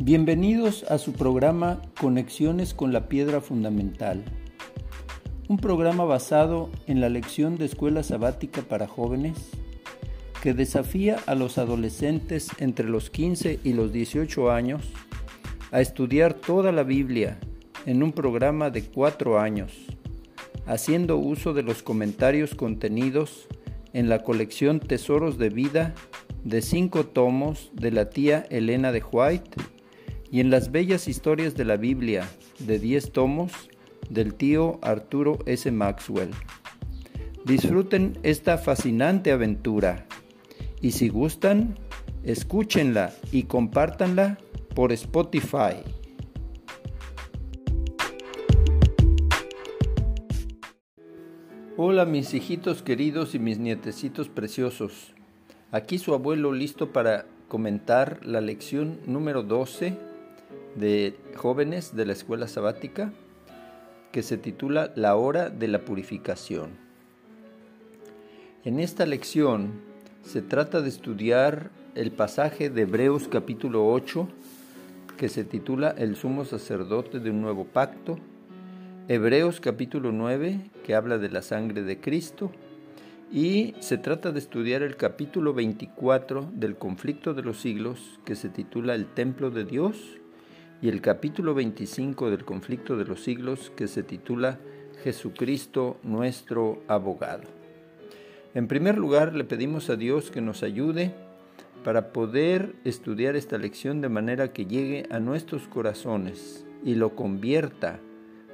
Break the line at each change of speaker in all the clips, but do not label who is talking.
Bienvenidos a su programa Conexiones con la Piedra Fundamental, un programa basado en la lección de escuela sabática para jóvenes que desafía a los adolescentes entre los 15 y los 18 años a estudiar toda la Biblia en un programa de cuatro años, haciendo uso de los comentarios contenidos en la colección Tesoros de Vida de cinco tomos de la tía Elena de White y en las bellas historias de la Biblia de diez tomos del tío Arturo S. Maxwell. Disfruten esta fascinante aventura y si gustan, escúchenla y compártanla por Spotify. Hola mis hijitos queridos y mis nietecitos preciosos. Aquí su abuelo listo para comentar la lección número 12 de jóvenes de la escuela sabática que se titula La hora de la purificación. En esta lección se trata de estudiar el pasaje de Hebreos capítulo 8 que se titula El sumo sacerdote de un nuevo pacto, Hebreos capítulo 9 que habla de la sangre de Cristo, y se trata de estudiar el capítulo 24 del conflicto de los siglos que se titula El templo de Dios y el capítulo 25 del conflicto de los siglos que se titula Jesucristo nuestro abogado. En primer lugar le pedimos a Dios que nos ayude para poder estudiar esta lección de manera que llegue a nuestros corazones y lo convierta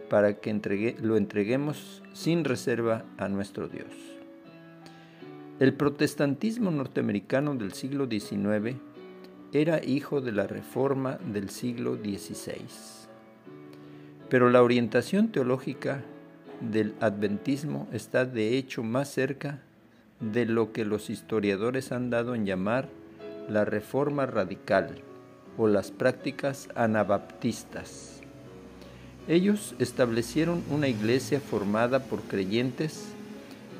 para que lo entreguemos sin reserva a nuestro Dios. El protestantismo norteamericano del siglo XIX era hijo de la reforma del siglo XVI. Pero la orientación teológica del adventismo está de hecho más cerca de lo que los historiadores han dado en llamar la reforma radical o las prácticas anabaptistas. Ellos establecieron una iglesia formada por creyentes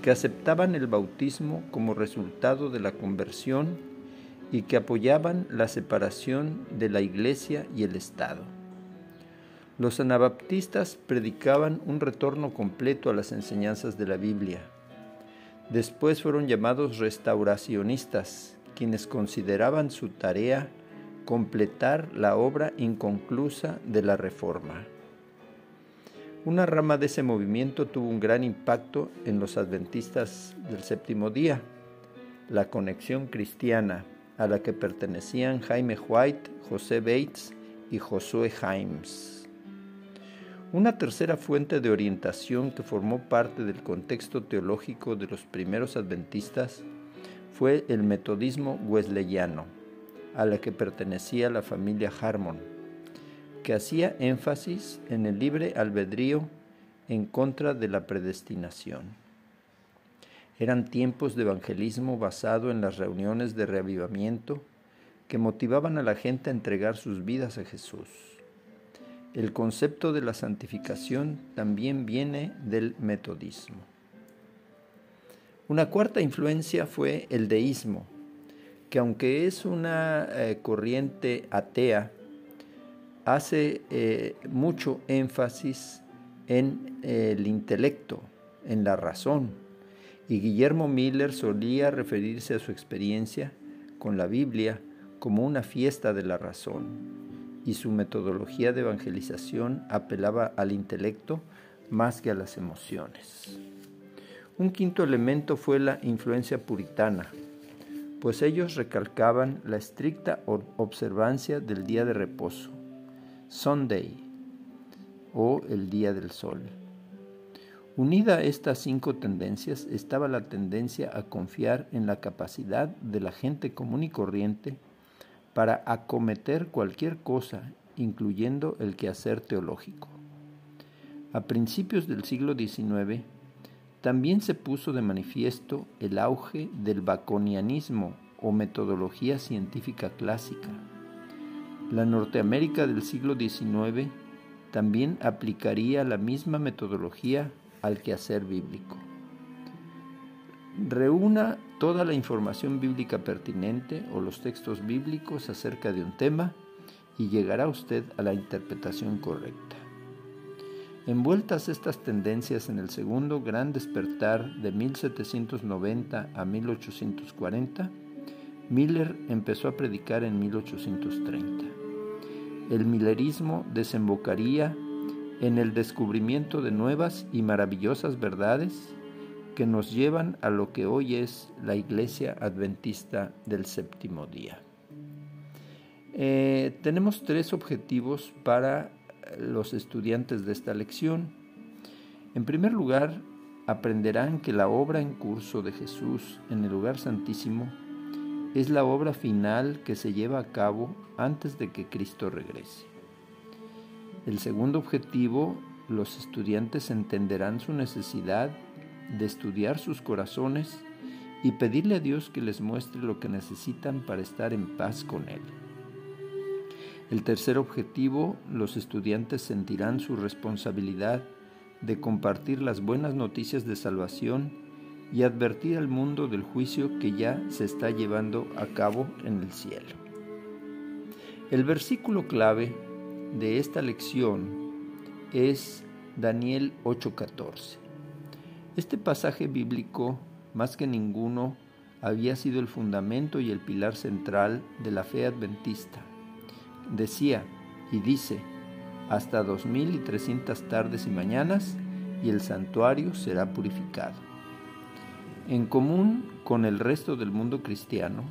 que aceptaban el bautismo como resultado de la conversión y que apoyaban la separación de la Iglesia y el Estado. Los anabaptistas predicaban un retorno completo a las enseñanzas de la Biblia. Después fueron llamados restauracionistas, quienes consideraban su tarea completar la obra inconclusa de la Reforma. Una rama de ese movimiento tuvo un gran impacto en los adventistas del séptimo día, la conexión cristiana, a la que pertenecían Jaime White, José Bates y Josué Himes. Una tercera fuente de orientación que formó parte del contexto teológico de los primeros adventistas fue el metodismo wesleyano, a la que pertenecía la familia Harmon que hacía énfasis en el libre albedrío en contra de la predestinación. Eran tiempos de evangelismo basado en las reuniones de reavivamiento que motivaban a la gente a entregar sus vidas a Jesús. El concepto de la santificación también viene del metodismo. Una cuarta influencia fue el deísmo, que aunque es una eh, corriente atea, hace eh, mucho énfasis en el intelecto, en la razón. Y Guillermo Miller solía referirse a su experiencia con la Biblia como una fiesta de la razón. Y su metodología de evangelización apelaba al intelecto más que a las emociones. Un quinto elemento fue la influencia puritana, pues ellos recalcaban la estricta observancia del día de reposo Sunday o el día del sol. Unida a estas cinco tendencias estaba la tendencia a confiar en la capacidad de la gente común y corriente para acometer cualquier cosa, incluyendo el quehacer teológico. A principios del siglo XIX, también se puso de manifiesto el auge del baconianismo o metodología científica clásica la Norteamérica del siglo XIX también aplicaría la misma metodología al quehacer bíblico. Reúna toda la información bíblica pertinente o los textos bíblicos acerca de un tema y llegará usted a la interpretación correcta. Envueltas estas tendencias en el segundo gran despertar de 1790 a 1840, Miller empezó a predicar en 1830. El millerismo desembocaría en el descubrimiento de nuevas y maravillosas verdades que nos llevan a lo que hoy es la Iglesia Adventista del Séptimo Día. Eh, tenemos tres objetivos para los estudiantes de esta lección. En primer lugar, aprenderán que la obra en curso de Jesús en el lugar santísimo es la obra final que se lleva a cabo antes de que Cristo regrese. El segundo objetivo, los estudiantes entenderán su necesidad de estudiar sus corazones y pedirle a Dios que les muestre lo que necesitan para estar en paz con Él. El tercer objetivo, los estudiantes sentirán su responsabilidad de compartir las buenas noticias de salvación y advertir al mundo del juicio que ya se está llevando a cabo en el cielo. El versículo clave de esta lección es Daniel 8:14. Este pasaje bíblico, más que ninguno, había sido el fundamento y el pilar central de la fe adventista decía y dice, hasta dos mil y trescientas tardes y mañanas, y el santuario será purificado. En común con el resto del mundo cristiano,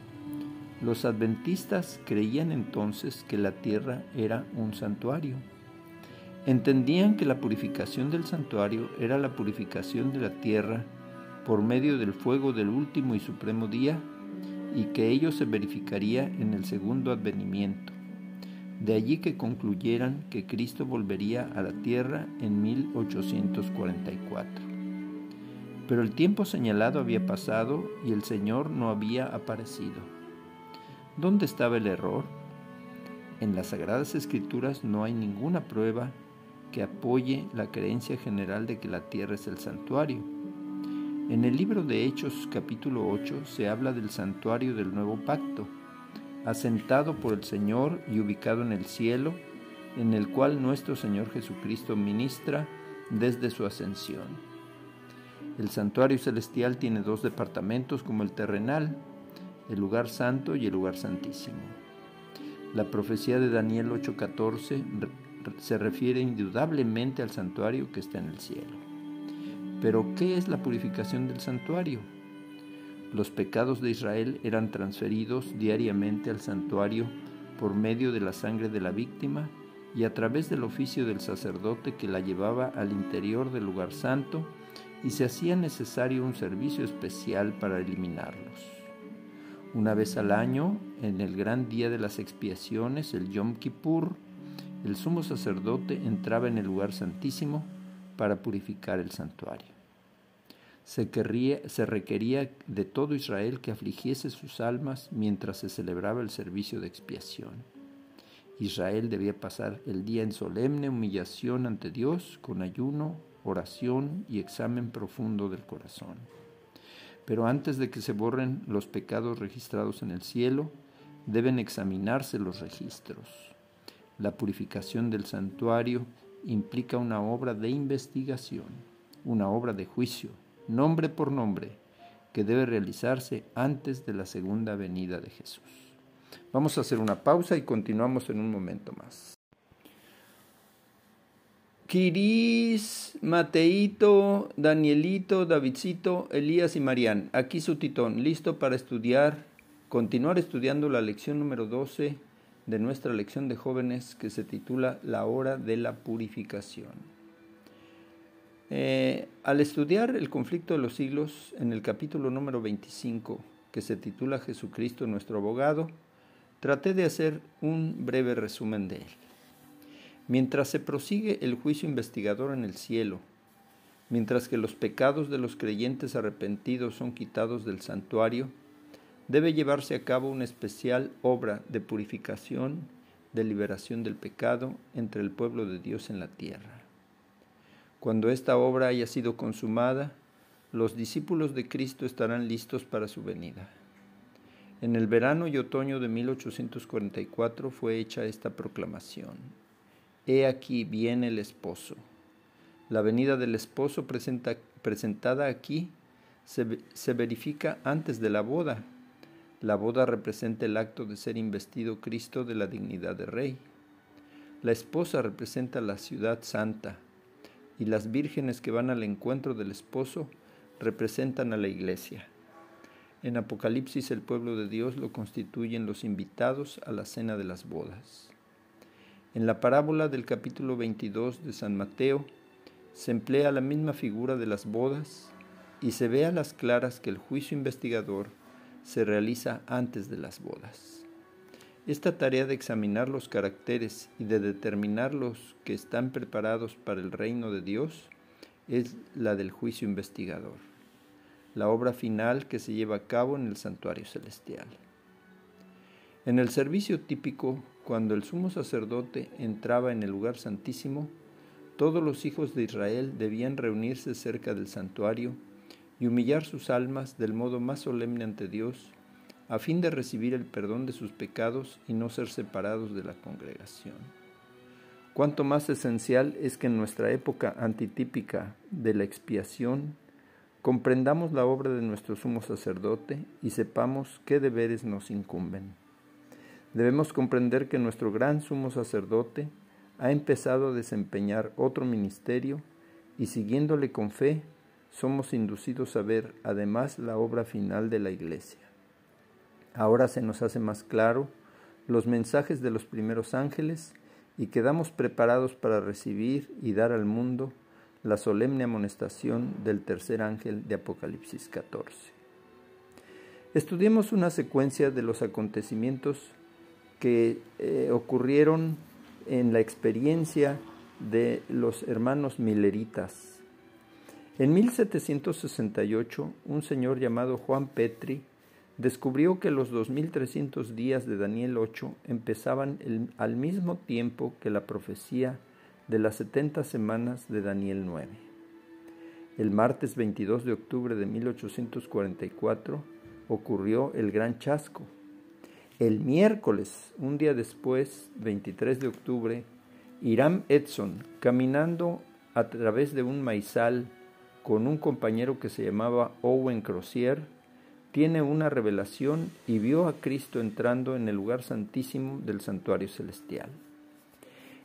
los adventistas creían entonces que la tierra era un santuario. Entendían que la purificación del santuario era la purificación de la tierra por medio del fuego del último y supremo día y que ello se verificaría en el segundo advenimiento de allí que concluyeran que Cristo volvería a la tierra en 1844. Pero el tiempo señalado había pasado y el Señor no había aparecido. ¿Dónde estaba el error? En las Sagradas Escrituras no hay ninguna prueba que apoye la creencia general de que la tierra es el santuario. En el libro de Hechos capítulo 8 se habla del santuario del nuevo pacto asentado por el Señor y ubicado en el cielo, en el cual nuestro Señor Jesucristo ministra desde su ascensión. El santuario celestial tiene dos departamentos como el terrenal, el lugar santo y el lugar santísimo. La profecía de Daniel 8:14 se refiere indudablemente al santuario que está en el cielo. Pero, ¿qué es la purificación del santuario? Los pecados de Israel eran transferidos diariamente al santuario por medio de la sangre de la víctima y a través del oficio del sacerdote que la llevaba al interior del lugar santo y se hacía necesario un servicio especial para eliminarlos. Una vez al año, en el gran día de las expiaciones, el Yom Kippur, el sumo sacerdote entraba en el lugar santísimo para purificar el santuario se, se requería de todo Israel que afligiese sus almas mientras se celebraba el servicio de expiación. Israel debía pasar el día en solemne humillación ante Dios con ayuno, oración y examen profundo del corazón. Pero antes de que se borren los pecados registrados en el cielo, deben examinarse los registros. La purificación del santuario implica una obra de investigación, una obra de juicio, nombre por nombre, que debe realizarse antes de la segunda venida de Jesús. Vamos a hacer una pausa y continuamos en un momento más. Kiris, Mateito, Danielito, Davidcito, Elías y Marián. Aquí su titón, listo para estudiar, continuar estudiando la lección número 12 de nuestra lección de jóvenes que se titula La hora de la purificación. Eh, al estudiar el conflicto de los siglos en el capítulo número 25, que se titula Jesucristo nuestro abogado, traté de hacer un breve resumen de él. Mientras se prosigue el juicio investigador en el cielo, mientras que los pecados de los creyentes arrepentidos son quitados del santuario, debe llevarse a cabo una especial obra de purificación, de liberación del pecado entre el pueblo de Dios en la tierra. Cuando esta obra haya sido consumada, los discípulos de Cristo estarán listos para su venida. En el verano y otoño de 1844 fue hecha esta proclamación. He aquí viene el esposo. La venida del esposo presentada aquí se, se verifica antes de la boda. La boda representa el acto de ser investido Cristo de la dignidad de rey. La esposa representa la ciudad santa y las vírgenes que van al encuentro del esposo representan a la iglesia. En Apocalipsis el pueblo de Dios lo constituyen los invitados a la cena de las bodas. En la parábola del capítulo 22 de San Mateo se emplea la misma figura de las bodas y se ve a las claras que el juicio investigador se realiza antes de las bodas. Esta tarea de examinar los caracteres y de determinar los que están preparados para el reino de Dios es la del juicio investigador la obra final que se lleva a cabo en el santuario celestial. En el servicio típico, cuando el sumo sacerdote entraba en el lugar santísimo, todos los hijos de Israel debían reunirse cerca del santuario y humillar sus almas del modo más solemne ante Dios, a fin de recibir el perdón de sus pecados y no ser separados de la congregación. Cuanto más esencial es que en nuestra época antitípica de la expiación comprendamos la obra de nuestro sumo sacerdote y sepamos qué deberes nos incumben. Debemos comprender que nuestro gran sumo sacerdote ha empezado a desempeñar otro ministerio y siguiéndole con fe, somos inducidos a ver además la obra final de la Iglesia. Ahora se nos hace más claro los mensajes de los primeros ángeles y quedamos preparados para recibir y dar al mundo la solemne amonestación del tercer ángel de Apocalipsis 14. Estudiemos una secuencia de los acontecimientos que eh, ocurrieron en la experiencia de los hermanos Milleritas. En 1768, un señor llamado Juan Petri descubrió que los 2300 días de Daniel 8 empezaban al mismo tiempo que la profecía de las 70 semanas de Daniel 9. El martes 22 de octubre de 1844 ocurrió el gran chasco. El miércoles, un día después, 23 de octubre, Hiram Edson, caminando a través de un maizal con un compañero que se llamaba Owen Crozier, tiene una revelación y vio a Cristo entrando en el lugar santísimo del santuario celestial.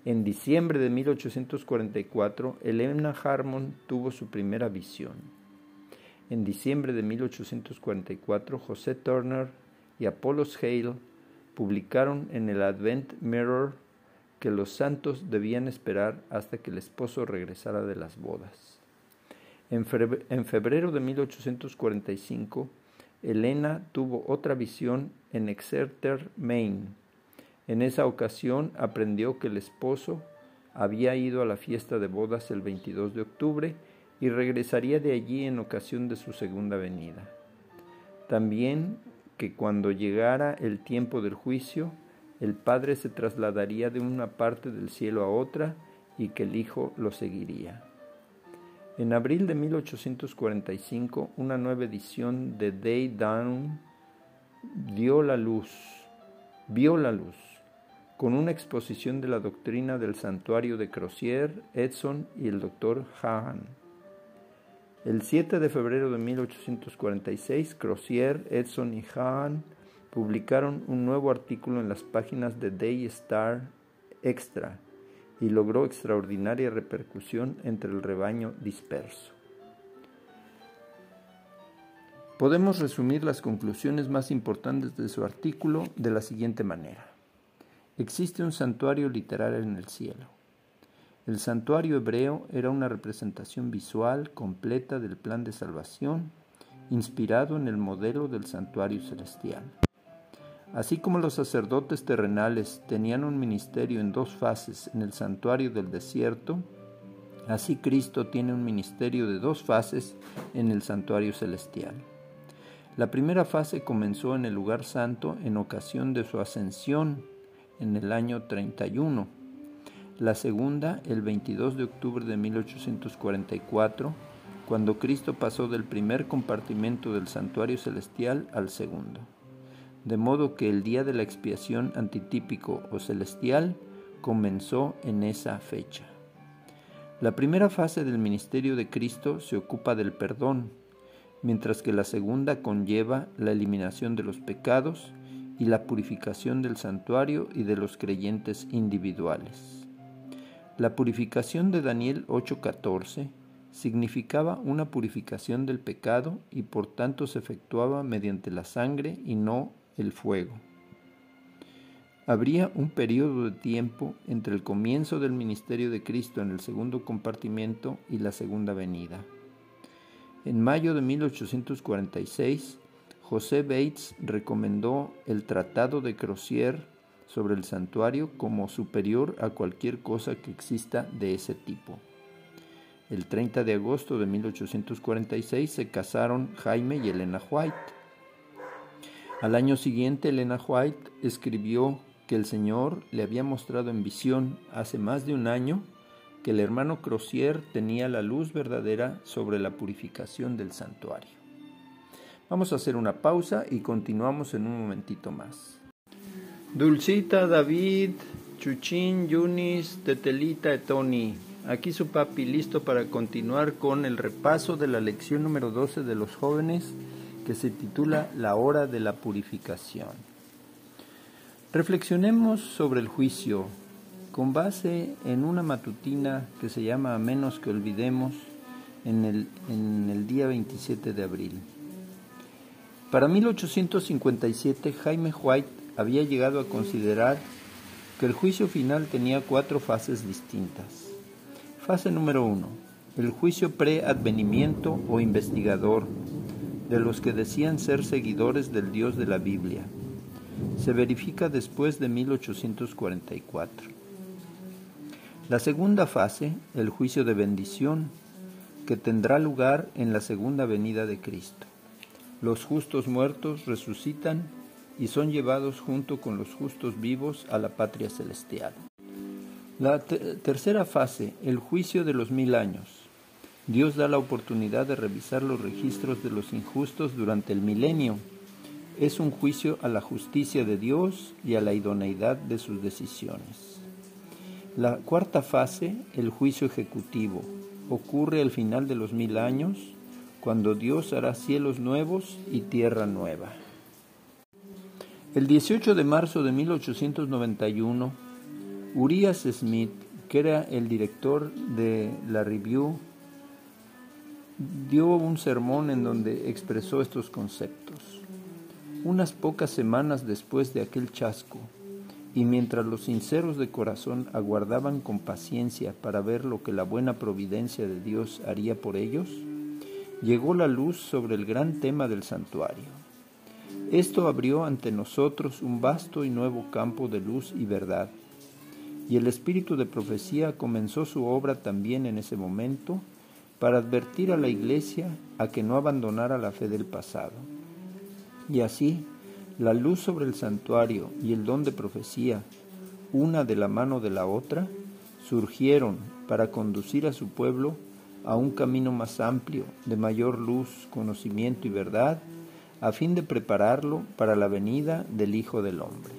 En diciembre de 1844, Elena Harmon tuvo su primera visión. En diciembre de 1844, José Turner y Apollos Hale publicaron en el Advent Mirror que los santos debían esperar hasta que el esposo regresara de las bodas. En febrero de 1845, Elena tuvo otra visión en Exeter, Maine, en esa ocasión aprendió que el esposo había ido a la fiesta de bodas el 22 de octubre y regresaría de allí en ocasión de su segunda venida. También que cuando llegara el tiempo del juicio, el Padre se trasladaría de una parte del cielo a otra y que el Hijo lo seguiría. En abril de 1845, una nueva edición de Day Down dio la luz, vio la luz con una exposición de la doctrina del santuario de Crozier, Edson y el doctor Hahn. El 7 de febrero de 1846, Crozier, Edson y Hahn publicaron un nuevo artículo en las páginas de Day Star Extra y logró extraordinaria repercusión entre el rebaño disperso. Podemos resumir las conclusiones más importantes de su artículo de la siguiente manera. Existe un santuario literal en el cielo. El santuario hebreo era una representación visual completa del plan de salvación, inspirado en el modelo del santuario celestial. Así como los sacerdotes terrenales tenían un ministerio en dos fases en el santuario del desierto, así Cristo tiene un ministerio de dos fases en el santuario celestial. La primera fase comenzó en el lugar santo en ocasión de su ascensión en el año 31. La segunda, el 22 de octubre de 1844, cuando Cristo pasó del primer compartimento del santuario celestial al segundo. de modo que el día de la expiación antitípico o celestial comenzó en esa fecha. La primera fase del ministerio de Cristo se ocupa del perdón, mientras que la segunda conlleva la eliminación de los pecados y la purificación del santuario y de los creyentes individuales. La purificación de Daniel 8:14 significaba una purificación del pecado y por tanto se efectuaba mediante la sangre y no el fuego. Habría un periodo de tiempo entre el comienzo del ministerio de Cristo en el segundo compartimiento y la segunda venida. En mayo de 1846, José Bates recomendó el Tratado de Crozier sobre el santuario como superior a cualquier cosa que exista de ese tipo. El 30 de agosto de 1846 se casaron Jaime y Elena White. Al año siguiente, Elena White escribió que el Señor le había mostrado en visión hace más de un año que el hermano Crozier tenía la luz verdadera sobre la purificación del santuario. Vamos a hacer una pausa y continuamos en un momentito más. Dulcita, David, Chuchín, Yunis, Tetelita y Tony. Aquí su papi listo para continuar con el repaso de la lección número 12 de los jóvenes que se titula La hora de la purificación. Reflexionemos sobre el juicio con base en una matutina que se llama A menos que olvidemos en el, en el día 27 de abril. Para 1857, Jaime White había llegado a considerar que el juicio final tenía cuatro fases distintas. Fase número uno, el juicio pre-advenimiento o investigador de los que decían ser seguidores del Dios de la Biblia. Se verifica después de 1844. La segunda fase, el juicio de bendición, que tendrá lugar en la segunda venida de Cristo. Los justos muertos resucitan y son llevados junto con los justos vivos a la patria celestial. La tercera fase, el juicio de los mil años. Dios da la oportunidad de revisar los registros de los injustos durante el milenio. Es un juicio a la justicia de Dios y a la idoneidad de sus decisiones. La cuarta fase, el juicio ejecutivo, ocurre al final de los mil años cuando Dios hará cielos nuevos y tierra nueva. El 18 de marzo de 1891, Urias Smith, que era el director de la Review, dio un sermón en donde expresó estos conceptos. Unas pocas semanas después de aquel chasco, y mientras los sinceros de corazón aguardaban con paciencia para ver lo que la buena providencia de Dios haría por ellos, llegó la luz sobre el gran tema del santuario. Esto abrió ante nosotros un vasto y nuevo campo de luz y verdad, y el espíritu de profecía comenzó su obra también en ese momento para advertir a la iglesia a que no abandonara la fe del pasado. Y así, la luz sobre el santuario y el don de profecía, una de la mano de la otra, surgieron para conducir a su pueblo a un camino más amplio, de mayor luz, conocimiento y verdad, a fin de prepararlo para la venida del Hijo del Hombre.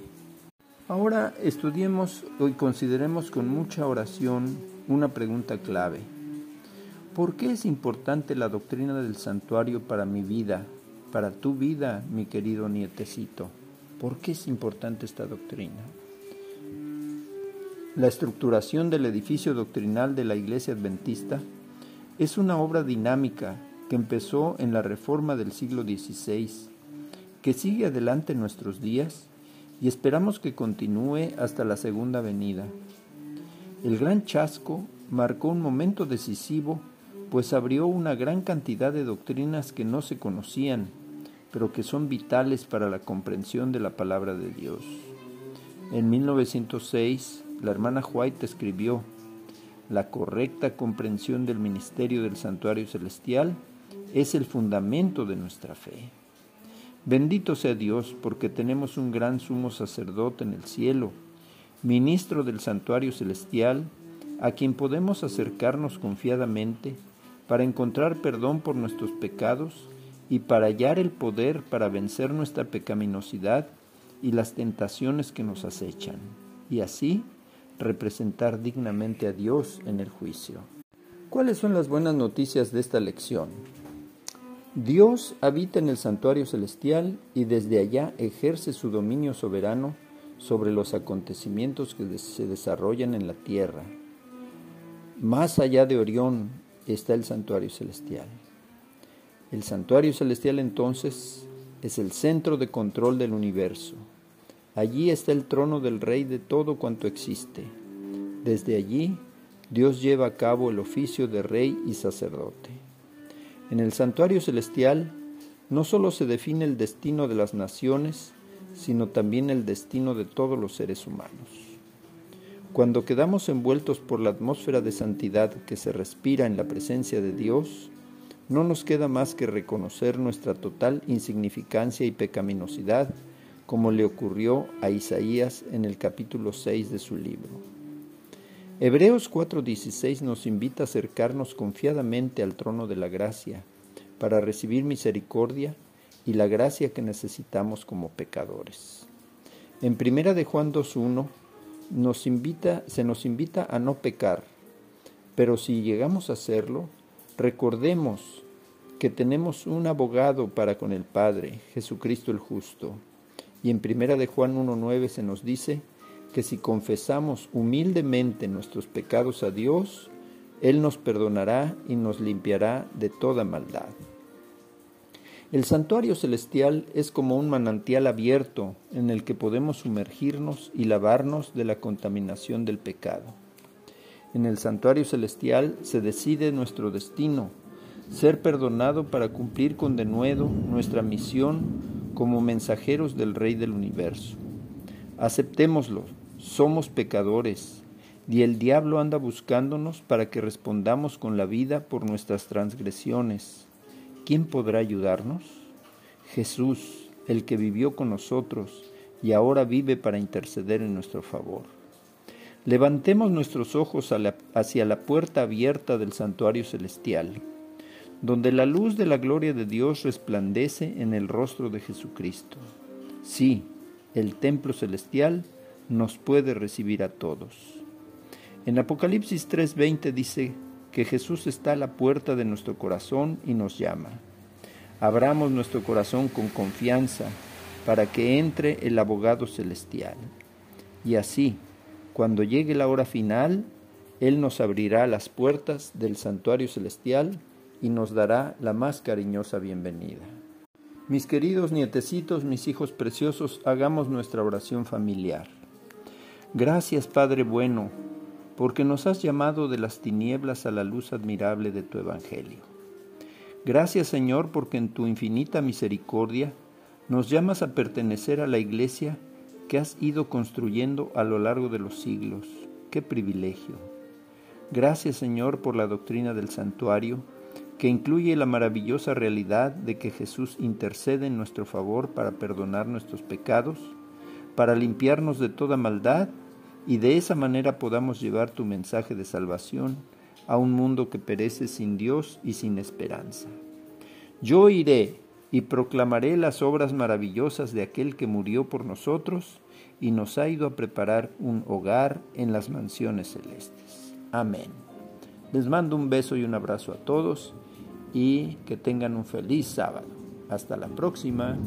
Ahora estudiemos y consideremos con mucha oración una pregunta clave. ¿Por qué es importante la doctrina del santuario para mi vida, para tu vida, mi querido nietecito? ¿Por qué es importante esta doctrina? La estructuración del edificio doctrinal de la Iglesia Adventista es una obra dinámica que empezó en la Reforma del siglo XVI, que sigue adelante en nuestros días y esperamos que continúe hasta la segunda venida. El gran chasco marcó un momento decisivo, pues abrió una gran cantidad de doctrinas que no se conocían, pero que son vitales para la comprensión de la palabra de Dios. En 1906, la hermana White escribió, la correcta comprensión del ministerio del santuario celestial es el fundamento de nuestra fe. Bendito sea Dios porque tenemos un gran sumo sacerdote en el cielo, ministro del santuario celestial, a quien podemos acercarnos confiadamente para encontrar perdón por nuestros pecados y para hallar el poder para vencer nuestra pecaminosidad y las tentaciones que nos acechan, y así representar dignamente a Dios en el juicio. ¿Cuáles son las buenas noticias de esta lección? Dios habita en el santuario celestial y desde allá ejerce su dominio soberano sobre los acontecimientos que se desarrollan en la tierra. Más allá de Orión está el santuario celestial. El santuario celestial entonces es el centro de control del universo. Allí está el trono del Rey de todo cuanto existe. Desde allí, Dios lleva a cabo el oficio de Rey y sacerdote. En el santuario celestial no solo se define el destino de las naciones, sino también el destino de todos los seres humanos. Cuando quedamos envueltos por la atmósfera de santidad que se respira en la presencia de Dios, no nos queda más que reconocer nuestra total insignificancia y pecaminosidad, como le ocurrió a Isaías en el capítulo 6 de su libro. Hebreos 4:16 nos invita a acercarnos confiadamente al trono de la gracia para recibir misericordia y la gracia que necesitamos como pecadores. En primera de Juan 2.1 nos invita, se nos invita a no pecar, pero si llegamos a hacerlo, recordemos que tenemos un abogado para con el Padre, Jesucristo el justo. Y en primera de Juan 1.9 se nos dice que si confesamos humildemente nuestros pecados a Dios, Él nos perdonará y nos limpiará de toda maldad. El santuario celestial es como un manantial abierto en el que podemos sumergirnos y lavarnos de la contaminación del pecado. En el santuario celestial se decide nuestro destino, ser perdonado para cumplir con denuedo nuestra misión como mensajeros del Rey del universo. Aceptémoslo, somos pecadores, y el diablo anda buscándonos para que respondamos con la vida por nuestras transgresiones ¿quién podrá ayudarnos? Jesús, el que vivió con nosotros y ahora vive para interceder en nuestro favor. Levantemos nuestros ojos hacia la puerta abierta del santuario celestial, donde la luz de la gloria de Dios resplandece en el rostro de Jesucristo. Sí, el templo celestial nos puede recibir a todos. En Apocalipsis 3:20 dice, que Jesús está a la puerta de nuestro corazón y nos llama. Abramos nuestro corazón con confianza para que entre el abogado celestial. Y así, cuando llegue la hora final, Él nos abrirá las puertas del santuario celestial y nos dará la más cariñosa bienvenida. Mis queridos nietecitos, mis hijos preciosos, hagamos nuestra oración familiar. Gracias Padre bueno porque nos has llamado de las tinieblas a la luz admirable de tu Evangelio. Gracias Señor, porque en tu infinita misericordia nos llamas a pertenecer a la iglesia que has ido construyendo a lo largo de los siglos. ¡Qué privilegio! Gracias Señor por la doctrina del santuario, que incluye la maravillosa realidad de que Jesús intercede en nuestro favor para perdonar nuestros pecados, para limpiarnos de toda maldad y de esa manera podamos llevar tu mensaje de salvación a un mundo que perece sin Dios y sin esperanza. Yo iré y proclamaré las obras maravillosas de aquel que murió por nosotros y nos ha ido a preparar un hogar en las mansiones celestes. Amén. Les mando un beso y un abrazo a todos y que tengan un feliz sábado. Hasta la próxima.